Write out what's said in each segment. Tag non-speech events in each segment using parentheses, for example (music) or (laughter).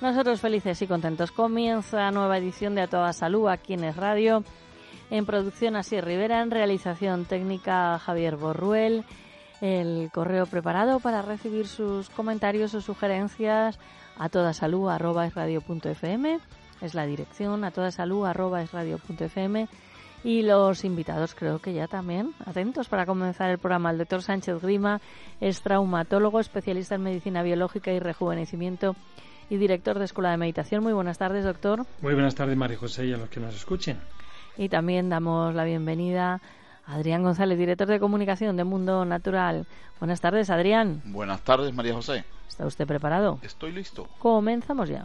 Nosotros felices y contentos. Comienza nueva edición de A Toda Salud aquí en Es Radio. En producción Así Rivera, en realización técnica Javier Borruel. El correo preparado para recibir sus comentarios o sugerencias a toda salud arroba es radio fm. Es la dirección a toda salud arroba es radio fm y los invitados creo que ya también atentos para comenzar el programa. El doctor Sánchez Grima es traumatólogo, especialista en medicina biológica y rejuvenecimiento y director de Escuela de Meditación. Muy buenas tardes, doctor. Muy buenas tardes, María José, y a los que nos escuchen. Y también damos la bienvenida a Adrián González, director de comunicación de Mundo Natural. Buenas tardes, Adrián. Buenas tardes, María José. ¿Está usted preparado? Estoy listo. Comenzamos ya.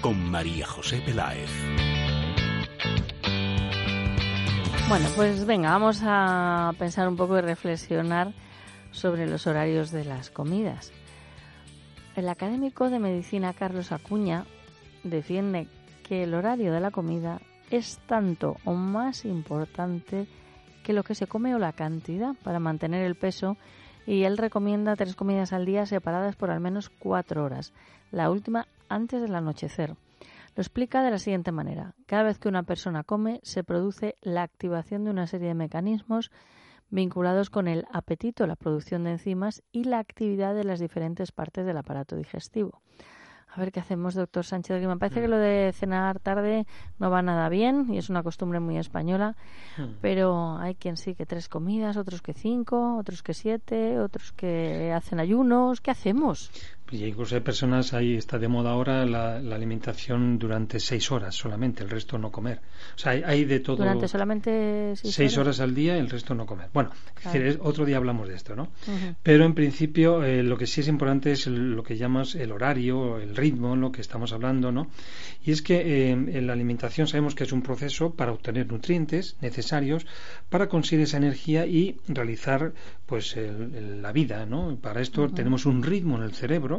con María José Peláez. Bueno, pues venga, vamos a pensar un poco y reflexionar sobre los horarios de las comidas. El académico de medicina Carlos Acuña defiende que el horario de la comida es tanto o más importante que lo que se come o la cantidad para mantener el peso y él recomienda tres comidas al día separadas por al menos cuatro horas, la última antes del anochecer. Lo explica de la siguiente manera. Cada vez que una persona come se produce la activación de una serie de mecanismos vinculados con el apetito, la producción de enzimas y la actividad de las diferentes partes del aparato digestivo. A ver qué hacemos, doctor Sánchez. Me parece que lo de cenar tarde no va nada bien y es una costumbre muy española, pero hay quien sí que tres comidas, otros que cinco, otros que siete, otros que hacen ayunos. ¿Qué hacemos? Y incluso hay personas, ahí está de moda ahora la, la, alimentación durante seis horas solamente, el resto no comer. O sea, hay, hay de todo. Durante solamente seis, seis horas? al día, el resto no comer. Bueno, claro. decir, otro día hablamos de esto, ¿no? Uh -huh. Pero en principio eh, lo que sí es importante es el, lo que llamas el horario, el ritmo, lo que estamos hablando, ¿no? Y es que eh, en la alimentación sabemos que es un proceso para obtener nutrientes necesarios para conseguir esa energía y realizar, pues, el, el, la vida, ¿no? Para esto uh -huh. tenemos un ritmo en el cerebro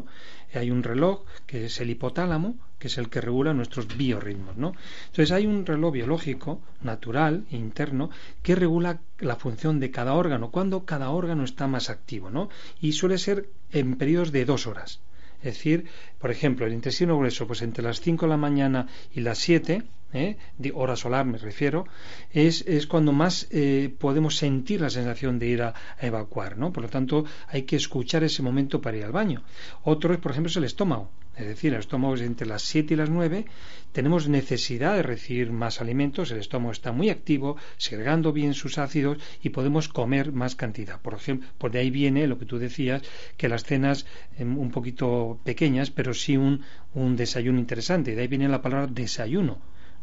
hay un reloj que es el hipotálamo, que es el que regula nuestros biorritmos, ¿no? Entonces hay un reloj biológico, natural, interno, que regula la función de cada órgano, cuando cada órgano está más activo, ¿no? Y suele ser en periodos de dos horas. Es decir, por ejemplo, el intestino grueso, pues entre las 5 de la mañana y las 7, ¿eh? de hora solar me refiero, es, es cuando más eh, podemos sentir la sensación de ir a, evacuar, ¿no? Por lo tanto, hay que escuchar ese momento para ir al baño. Otro, es, por ejemplo, es el estómago. Es decir, el estómago es entre las 7 y las 9, tenemos necesidad de recibir más alimentos, el estómago está muy activo, segregando bien sus ácidos y podemos comer más cantidad. Por ejemplo, por de ahí viene lo que tú decías, que las cenas eh, un poquito pequeñas, pero sí un, un desayuno interesante. De ahí viene la palabra desayuno,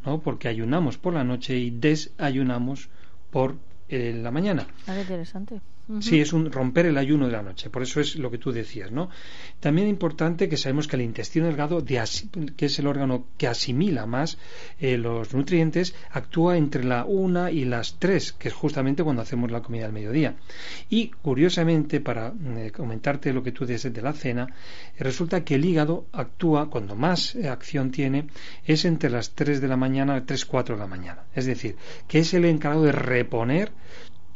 ¿no? Porque ayunamos por la noche y desayunamos por eh, la mañana. Ah, interesante. Sí, es un romper el ayuno de la noche, por eso es lo que tú decías, ¿no? También importante que sabemos que el intestino delgado, de que es el órgano que asimila más eh, los nutrientes, actúa entre la una y las tres, que es justamente cuando hacemos la comida al mediodía. Y curiosamente, para eh, comentarte lo que tú dices de la cena, eh, resulta que el hígado actúa, cuando más acción tiene, es entre las 3 de la mañana, 3, 4 de la mañana. Es decir, que es el encargado de reponer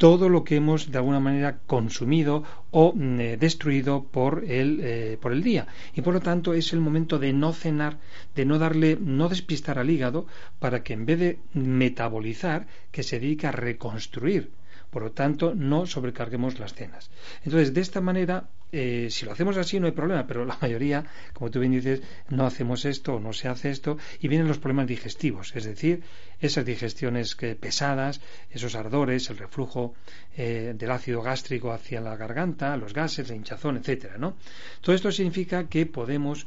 todo lo que hemos de alguna manera consumido o mm, eh, destruido por el, eh, por el día. Y por lo tanto es el momento de no cenar, de no darle, no despistar al hígado para que en vez de metabolizar, que se dedique a reconstruir por lo tanto, no sobrecarguemos las cenas. Entonces, de esta manera, eh, si lo hacemos así no hay problema, pero la mayoría, como tú bien dices, no hacemos esto o no se hace esto y vienen los problemas digestivos, es decir, esas digestiones que, pesadas, esos ardores, el reflujo eh, del ácido gástrico hacia la garganta, los gases, la hinchazón, etcétera, ¿no? Todo esto significa que podemos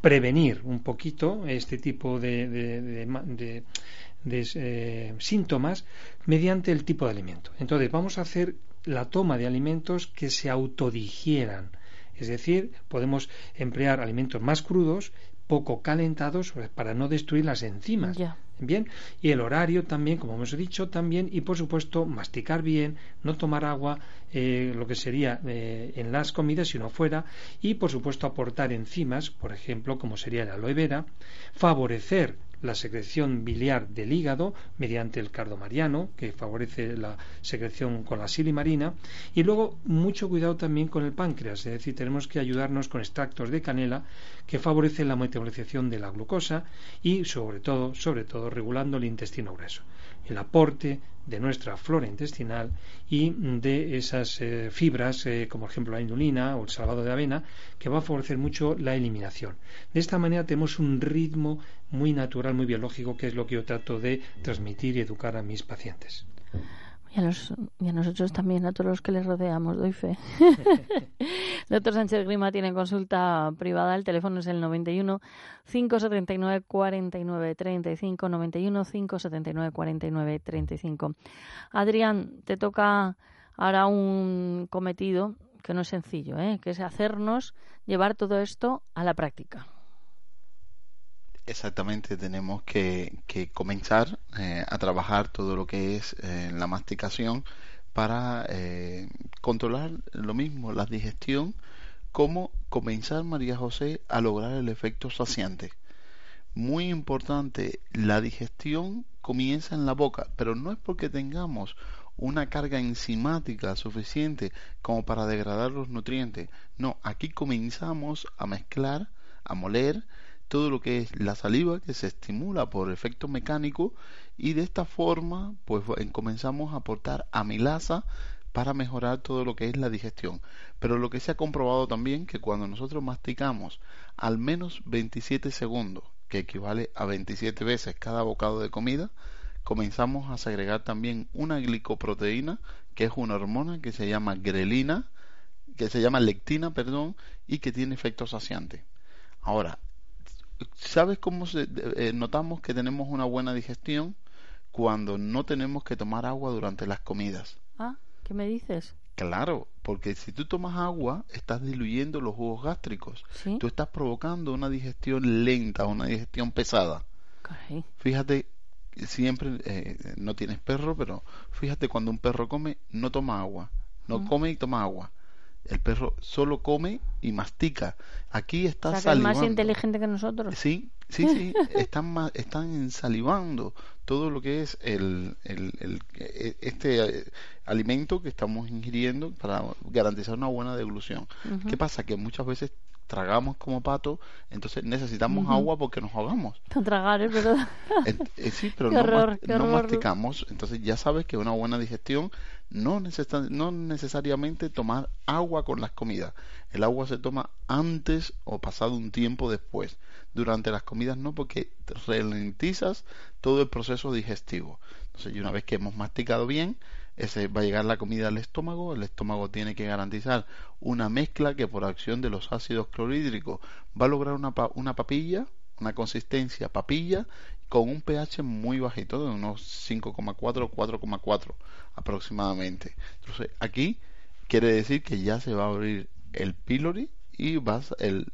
prevenir un poquito este tipo de de eh, síntomas mediante el tipo de alimento. Entonces, vamos a hacer la toma de alimentos que se autodigieran. Es decir, podemos emplear alimentos más crudos, poco calentados, para no destruir las enzimas. Bien, y el horario también, como hemos dicho, también, y por supuesto, masticar bien, no tomar agua, eh, lo que sería eh, en las comidas, sino fuera, y por supuesto aportar enzimas, por ejemplo, como sería la aloe vera, favorecer la secreción biliar del hígado mediante el cardomariano, que favorece la secreción con la silimarina, y luego mucho cuidado también con el páncreas, es decir, tenemos que ayudarnos con extractos de canela que favorecen la metabolización de la glucosa y sobre todo, sobre todo regulando el intestino grueso. El aporte de nuestra flora intestinal y de esas eh, fibras, eh, como por ejemplo la inulina o el salvado de avena, que va a favorecer mucho la eliminación. De esta manera tenemos un ritmo muy natural, muy biológico, que es lo que yo trato de transmitir y educar a mis pacientes. Y a, nosotros también, a todos los que les rodeamos, doy fe. (laughs) Doctor Sánchez Grima tiene consulta privada. El teléfono es el 91 579 49 35. 91 579 49 35. Adrián, te toca ahora un cometido que no es sencillo, ¿eh? que es hacernos llevar todo esto a la práctica. Exactamente, tenemos que, comenzar eh, a trabajar todo lo que es eh, la masticación para eh, controlar lo mismo, la digestión, como comenzar, María José, a lograr el efecto saciante. Muy importante, la digestión comienza en la boca, pero no es porque tengamos una carga enzimática suficiente como para degradar los nutrientes. No, aquí comenzamos a mezclar, a moler todo lo que es la saliva que se estimula por efecto mecánico y de esta forma pues comenzamos a aportar amilasa para mejorar todo lo que es la digestión. Pero lo que se ha comprobado también que cuando nosotros masticamos al menos 27 segundos, que equivale a 27 veces cada bocado de comida, comenzamos a segregar también una glicoproteína, que es una hormona que se llama grelina, que se llama lectina, perdón, y que tiene efecto saciante. Ahora, ¿Sabes cómo eh, notamos que tenemos una buena digestión? Cuando no tenemos que tomar agua durante las comidas. Ah, ¿qué me dices? Claro, porque si tú tomas agua, estás diluyendo los jugos gástricos. Tú estás provocando una digestión lenta, una digestión pesada. Fíjate, siempre, eh, no tienes perro, pero fíjate cuando un perro come, no toma agua. No come y toma agua el perro solo come y mastica. Aquí está o es más inteligente que nosotros. Sí, sí, sí. (laughs) están, están salivando todo lo que es el, el, e, este eh, alimento que estamos ingiriendo para garantizar una buena deglución. ¿Qué pasa? Que muchas veces tragamos como pato, entonces necesitamos agua porque nos ahogamos. (laughs) Tragar es verdad. Eh, sí, pero no, masticamos, entonces ya sabes que una buena digestión no, no necesariamente tomar agua con las comidas. El agua se toma antes o pasado un tiempo después. Durante las comidas no, porque ralentizas todo el proceso digestivo. Entonces, y una vez que hemos masticado bien, ese va a llegar la comida al estómago, el estómago tiene que garantizar una mezcla que por acción de los ácidos clorhídricos va a lograr una, una papilla, una consistencia papilla con un pH muy bajito, de unos 5,4 o 4,4 aproximadamente. Entonces aquí quiere decir que ya se va a abrir el pylori y va, el,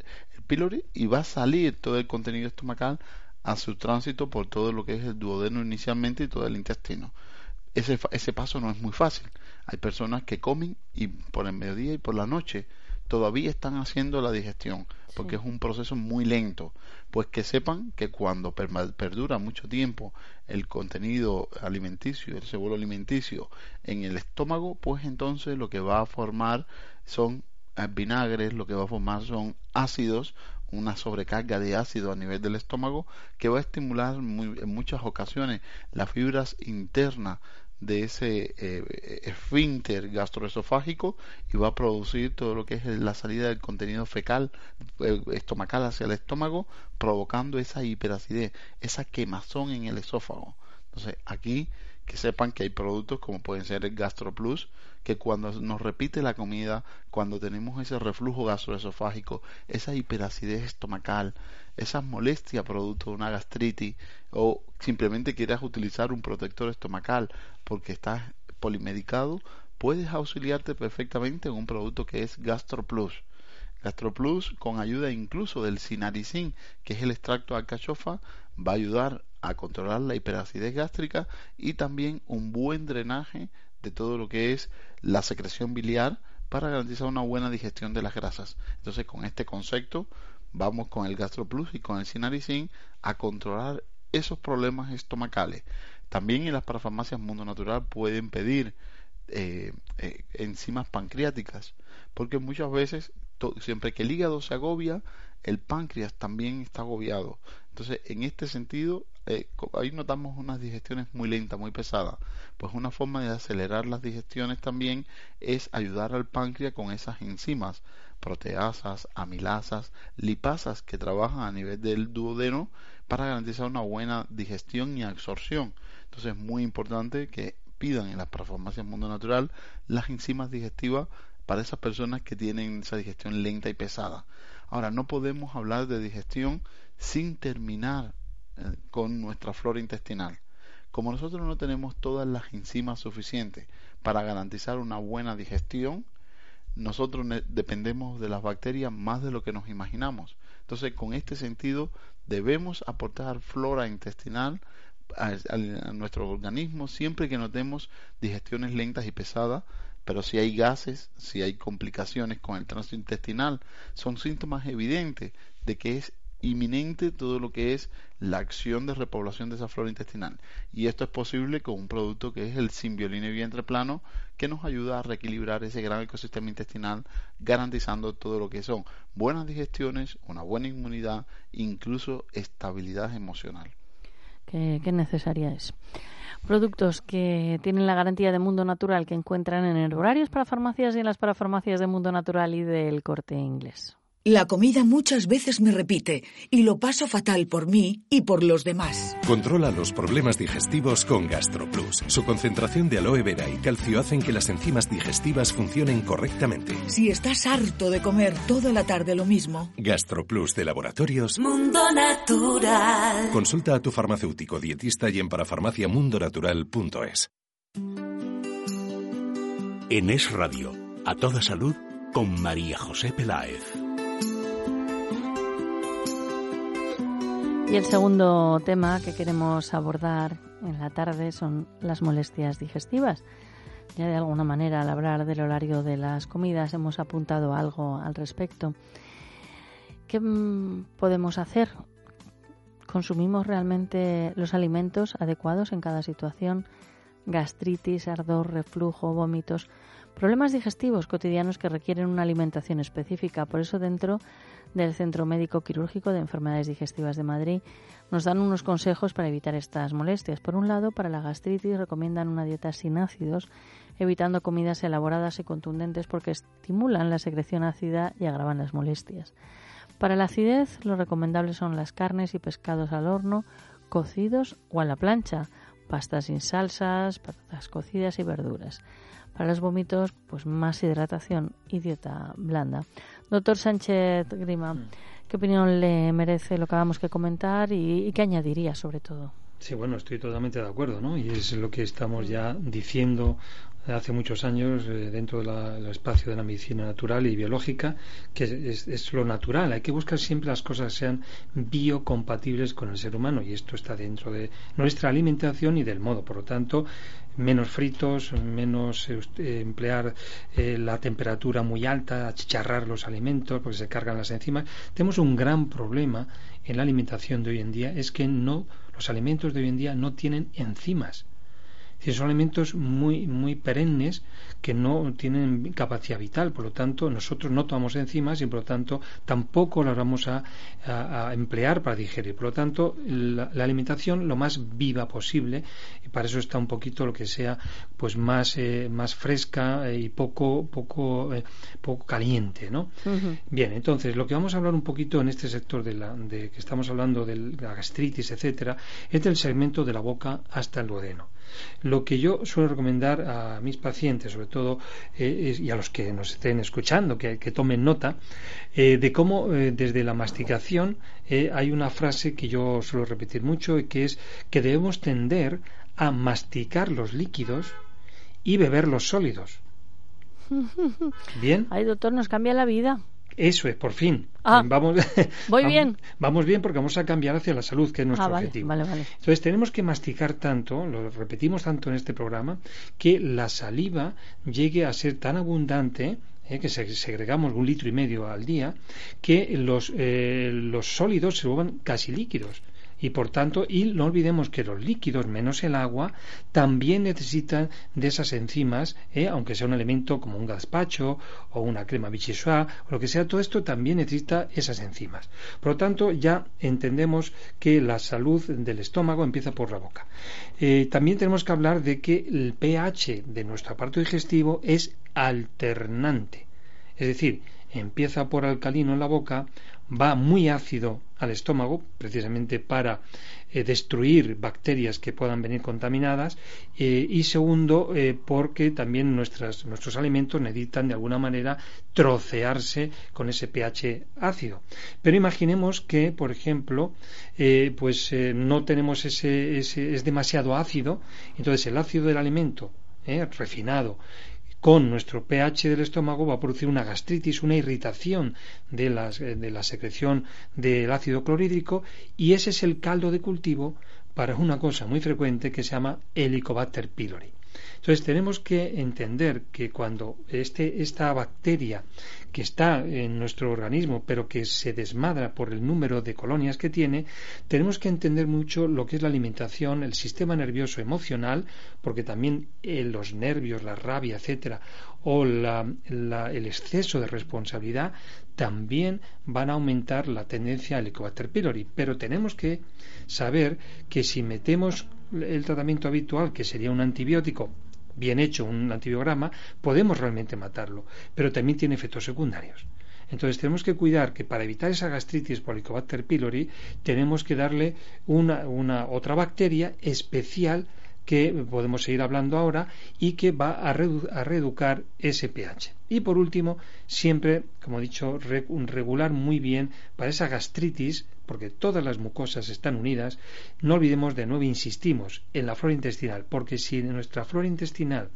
el y va a salir todo el contenido estomacal a su tránsito por todo lo que es el duodeno inicialmente y todo el intestino ese, ese paso no es muy fácil. Hay personas que comen y por el mediodía y por la noche todavía están haciendo la digestión, porque es un proceso muy lento. Pues que sepan que cuando perdura mucho tiempo el contenido alimenticio, el seguro alimenticio en el estómago, pues entonces lo que va a formar son eh, vinagres, lo que va a formar son ácidos, una sobrecarga de ácido a nivel del estómago que va a estimular en muchas ocasiones las fibras internas de ese eh, esfínter gastroesofágico y va a producir todo lo que es la salida del contenido fecal eh, estomacal hacia el estómago provocando esa hiperacidez, esa quemazón en el esófago. Entonces aquí que sepan que hay productos como pueden ser el GastroPlus, que cuando nos repite la comida, cuando tenemos ese reflujo gastroesofágico, esa hiperacidez estomacal, esa molestia producto de una gastritis o simplemente quieras utilizar un protector estomacal porque estás polimedicado, puedes auxiliarte perfectamente en un producto que es GastroPlus. GastroPlus, con ayuda incluso del sinaricin, que es el extracto de alcachofa, va a ayudar a controlar la hiperacidez gástrica y también un buen drenaje de todo lo que es la secreción biliar para garantizar una buena digestión de las grasas. Entonces, con este concepto, vamos con el GastroPlus y con el Sinaricin a controlar esos problemas estomacales. También en las parafarmacias Mundo Natural pueden pedir eh, eh, enzimas pancreáticas, porque muchas veces, siempre que el hígado se agobia, el páncreas también está agobiado. Entonces, en este sentido, eh, ahí notamos unas digestiones muy lentas, muy pesadas. Pues una forma de acelerar las digestiones también es ayudar al páncreas con esas enzimas, proteasas, amilasas, lipasas que trabajan a nivel del duodeno para garantizar una buena digestión y absorción. Entonces es muy importante que pidan en las farmacias Mundo Natural las enzimas digestivas para esas personas que tienen esa digestión lenta y pesada. Ahora, no podemos hablar de digestión sin terminar eh, con nuestra flora intestinal. Como nosotros no tenemos todas las enzimas suficientes para garantizar una buena digestión, nosotros dependemos de las bacterias más de lo que nos imaginamos. Entonces, con este sentido, debemos aportar flora intestinal a, nuestro organismo siempre que notemos digestiones lentas y pesadas, pero si hay gases, si hay complicaciones con el tránsito intestinal, son síntomas evidentes de que es inminente todo lo que es la acción de repoblación de esa flora intestinal. Y esto es posible con un producto que es el Simbioline Vientre Plano, que nos ayuda a reequilibrar ese gran ecosistema intestinal, garantizando todo lo que son buenas digestiones, una buena inmunidad, incluso estabilidad emocional. Qué, necesaria es. Productos que tienen la garantía de Mundo Natural que encuentran en horarios para farmacias y en las parafarmacias de Mundo Natural y del corte inglés. La comida muchas veces me repite y lo paso fatal por mí y por los demás. Controla los problemas digestivos con GastroPlus. Su concentración de aloe vera y calcio hacen que las enzimas digestivas funcionen correctamente. Si estás harto de comer toda la tarde lo mismo. GastroPlus de Laboratorios Mundo Natural. Consulta a tu farmacéutico dietista y en parafarmaciamundonatural.es. En Es Radio, a toda salud con María José Peláez. Y el segundo tema que queremos abordar en la tarde son las molestias digestivas. Ya de alguna manera al hablar del horario de las comidas hemos apuntado algo al respecto. ¿Qué mm, podemos hacer? ¿Consumimos realmente los alimentos adecuados en cada situación? Gastritis, ardor, reflujo, vómitos, problemas digestivos cotidianos que requieren una alimentación específica. Por eso dentro del Centro Médico Quirúrgico de Enfermedades Digestivas de Madrid nos dan unos consejos para evitar estas molestias. Por un lado, para la gastritis recomiendan una dieta sin ácidos, evitando comidas elaboradas y contundentes porque estimulan la secreción ácida y agravan las molestias. Para la acidez, lo recomendable son las carnes y pescados al horno, cocidos o a la plancha, pastas sin salsas, patatas cocidas y verduras. Para los vómitos, pues más hidratación y dieta blanda. Doctor Sánchez Grima, mm. ¿qué opinión le merece lo que acabamos que comentar y, qué añadiría sobre todo? Sí, bueno, estoy totalmente de acuerdo, ¿no? Y es lo que estamos ya diciendo hace muchos años eh, dentro del espacio de la medicina natural y biológica, que es, lo natural. Hay que buscar siempre las cosas que sean biocompatibles con el ser humano y esto está dentro de nuestra alimentación y del modo. Por lo tanto, menos fritos, menos eh, emplear eh, la temperatura muy alta, achicharrar los alimentos porque se cargan las enzimas. Tenemos un gran problema en la alimentación de hoy en día, es que no los alimentos de hoy en día no tienen enzimas son alimentos muy, muy perennes que no tienen capacidad vital. Por lo tanto, nosotros no tomamos enzimas y por lo tanto tampoco las vamos a, emplear para digerir. Por lo tanto, la, alimentación lo más viva posible y para eso está un poquito lo que sea pues más, eh, más fresca eh, y poco, poco, eh, poco caliente. ¿no? Bien, entonces lo que vamos a hablar un poquito en este sector de, la, de que estamos hablando de la gastritis, etcétera, es del segmento de la boca hasta el duodeno. Lo que yo suelo recomendar a mis pacientes, sobre todo, eh, y a los que nos estén escuchando, que, tomen nota, eh, de cómo eh, desde la masticación hay una frase que yo suelo repetir mucho y que es que debemos tender a masticar los líquidos y beber los sólidos. (laughs) Bien. Ay, doctor, nos cambia la vida. Eso es, por fin. Ah, vamos, (laughs) voy bien. Vamos bien porque vamos a cambiar hacia la salud, que es nuestro ah, objetivo. Entonces tenemos que masticar tanto, lo repetimos tanto en este programa, que la saliva llegue a ser tan abundante eh, que segregamos un litro y medio al día, que los, eh, los sólidos se vuelvan casi líquidos y por tanto, y no olvidemos que los líquidos menos el agua también necesitan de esas enzimas, ¿eh? aunque sea un elemento como un gazpacho o una crema bichessoa o lo que sea, todo esto también necesita esas enzimas. Por lo tanto, ya entendemos que la salud del estómago empieza por la boca. Eh, también tenemos que hablar de que el pH de nuestro aparato digestivo es alternante. Es decir, empieza por alcalino en la boca, va muy ácido al estómago, precisamente para eh, destruir bacterias que puedan venir contaminadas, eh, y segundo, eh, porque también nuestras, nuestros alimentos necesitan de alguna manera trocearse con ese pH ácido. Pero imaginemos que, por ejemplo, pues no tenemos ese, ese, es demasiado ácido, entonces el ácido del alimento refinado con nuestro pH del estómago va a producir una gastritis, una irritación de, de la secreción del ácido clorhídrico y ese es el caldo de cultivo para una cosa muy frecuente que se llama Helicobacter pylori. Entonces tenemos que entender que cuando este, esta bacteria que está en nuestro organismo, pero que se desmadra por el número de colonias que tiene, tenemos que entender mucho lo que es la alimentación, el sistema nervioso emocional, porque también eh, los nervios, la rabia, etcétera, o el exceso de responsabilidad también van a aumentar la tendencia al Helicobacter pylori. Pero tenemos que saber que si metemos el tratamiento habitual, que sería un antibiótico, bien hecho, un antibiograma, podemos realmente matarlo, pero también tiene efectos secundarios. Entonces tenemos que cuidar que para evitar esa gastritis por Helicobacter pylori tenemos que darle una, una otra bacteria especial que podemos seguir hablando ahora y que va a, reeducar ese pH. Y por último, siempre, como he dicho, regular muy bien para esa gastritis, porque todas las mucosas están unidas, no olvidemos de nuevo, insistimos, en la flora intestinal, porque si nuestra flora intestinal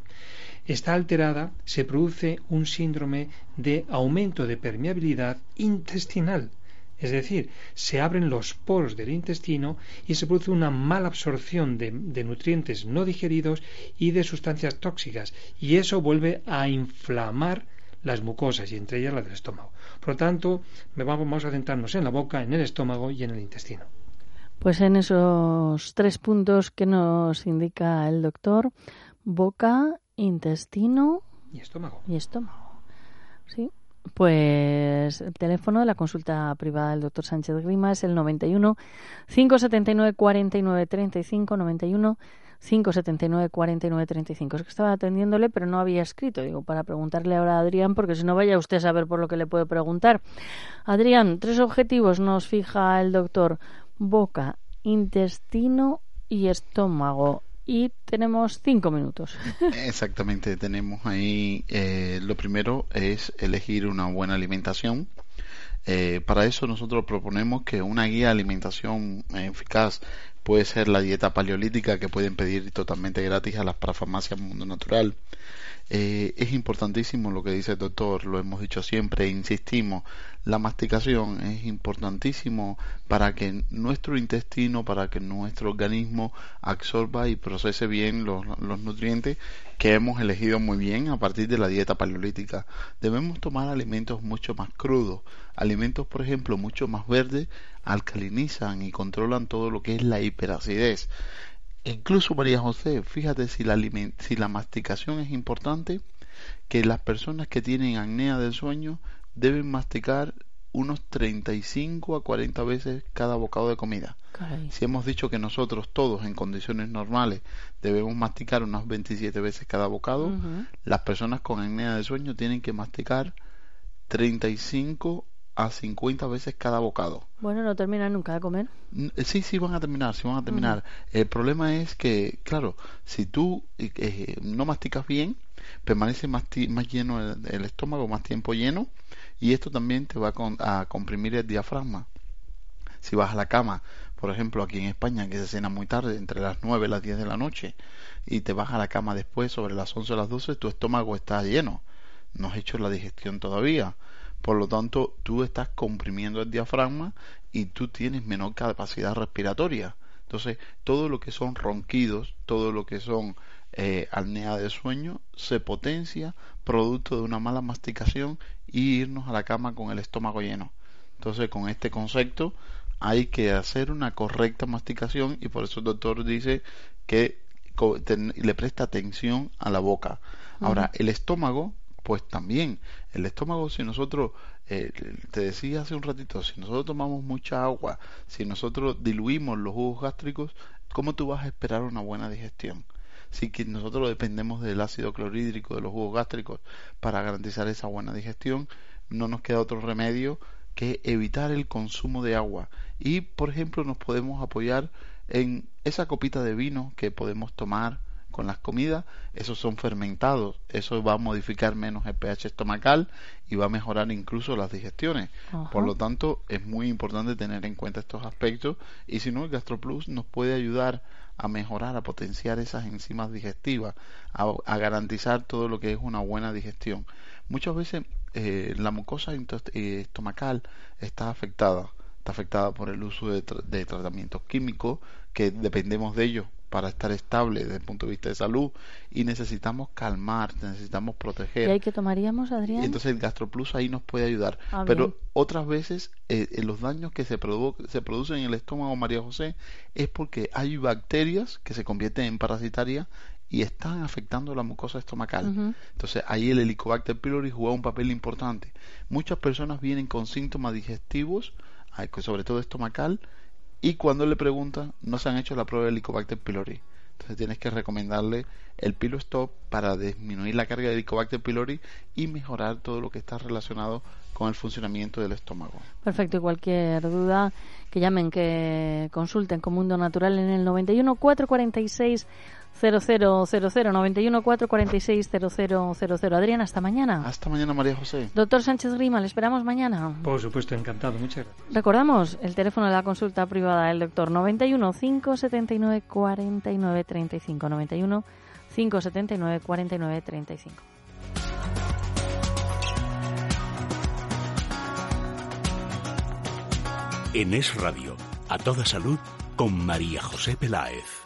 está alterada, se produce un síndrome de aumento de permeabilidad intestinal es decir, se abren los poros del intestino y se produce una mala absorción de, nutrientes no digeridos y de sustancias tóxicas. Y eso vuelve a inflamar las mucosas y entre ellas la del estómago. Por lo tanto, vamos a centrarnos en la boca, en el estómago y en el intestino. Pues en esos tres puntos que nos indica el doctor, boca, intestino y estómago. Y estómago. Sí. Pues el teléfono de la consulta privada del doctor Sánchez Grima es el 91 579 49 35 91 579 49 35. Es que estaba atendiéndole, pero no había escrito. Digo, para preguntarle ahora a Adrián, porque si no vaya usted a saber por lo que le puede preguntar. Adrián, tres objetivos nos fija el doctor: boca, intestino y estómago y tenemos cinco minutos. (laughs) Exactamente, tenemos ahí, eh, lo primero es elegir una buena alimentación. Eh, para eso nosotros proponemos que una guía de alimentación eficaz puede ser la dieta paleolítica que pueden pedir totalmente gratis a las parafarmacias Mundo Natural. Eh, es importantísimo lo que dice el doctor, lo hemos dicho siempre, insistimos, la masticación es importantísimo para que nuestro intestino, para que nuestro organismo absorba y procese bien los, los nutrientes que hemos elegido muy bien a partir de la dieta paleolítica. Debemos tomar alimentos mucho más crudos, alimentos por ejemplo mucho más verdes, alcalinizan y controlan todo lo que es la hiperacidez. Incluso María José, fíjate si la, si la masticación es importante, que las personas que tienen apnea del sueño deben masticar unos 35 a 40 veces cada bocado de comida. Si hemos dicho que nosotros todos en condiciones normales debemos masticar unas 27 veces cada bocado, las personas con apnea del sueño tienen que masticar 35 a 50 veces cada bocado. Bueno, no terminan nunca de comer. Eh, sí, sí van a terminar, sí van a terminar. El problema es que, claro, si tú eh, eh, no masticas bien, permanece más, más lleno el, estómago, más tiempo lleno, y esto también te va a, comprimir el diafragma. Si vas a la cama, por ejemplo, aquí en España, que se cena muy tarde, entre las 9 y las 10 de la noche, y te vas a la cama después, sobre las 11 o las 12, tu estómago está lleno. No has hecho la digestión todavía por lo tanto, tú estás comprimiendo el diafragma y tú tienes menor capacidad respiratoria. Entonces, todo lo que son ronquidos, todo lo que son eh, alnea de sueño, se potencia producto de una mala masticación y irnos a la cama con el estómago lleno. Entonces, con este concepto hay que hacer una correcta masticación y por eso el doctor dice que le presta atención a la boca. Ahora, el estómago pues también el estómago, si nosotros, eh, te decía hace un ratito, si nosotros tomamos mucha agua, si nosotros diluimos los jugos gástricos, ¿cómo tú vas a esperar una buena digestión? Si nosotros dependemos del ácido clorhídrico de los jugos gástricos para garantizar esa buena digestión, no nos queda otro remedio que evitar el consumo de agua. Y, por ejemplo, nos podemos apoyar en esa copita de vino que podemos tomar con las comidas, esos son fermentados, eso va a modificar menos el pH estomacal y va a mejorar incluso las digestiones. Por lo tanto, es muy importante tener en cuenta estos aspectos y si no, el GastroPlus nos puede ayudar a mejorar, a potenciar esas enzimas digestivas, a, garantizar todo lo que es una buena digestión. Muchas veces eh, la mucosa eh, estomacal está afectada, está afectada por el uso de, de tratamientos químicos, que dependemos de ellos para estar estable desde el punto de vista de salud y necesitamos calmar, necesitamos proteger. ¿Y ahí que tomaríamos, Adrián? Entonces el GastroPlus ahí nos puede ayudar. Ah, Pero otras veces eh, los daños que se, se producen en el estómago, María José, es porque hay bacterias que se convierten en parasitarias y están afectando la mucosa estomacal. Entonces ahí el Helicobacter pylori juega un papel importante. Muchas personas vienen con síntomas digestivos, sobre todo estomacal, y cuando le preguntan, no se han hecho la prueba de Helicobacter pylori. Entonces tienes que recomendarle el Pilo Stop para disminuir la carga de Helicobacter pylori y mejorar todo lo que está relacionado con el funcionamiento del estómago. Perfecto, y cualquier duda que llamen, que consulten con Mundo Natural en el 91 446 0000 91 446 0000. Adrián, hasta mañana. Hasta mañana, María José. Doctor Sánchez Grima, le esperamos mañana. Por supuesto, encantado. Muchas gracias. Recordamos el teléfono de la consulta privada del doctor 91 579 49 35 91 579 49 35. En Es Radio, a toda salud, con María José Peláez.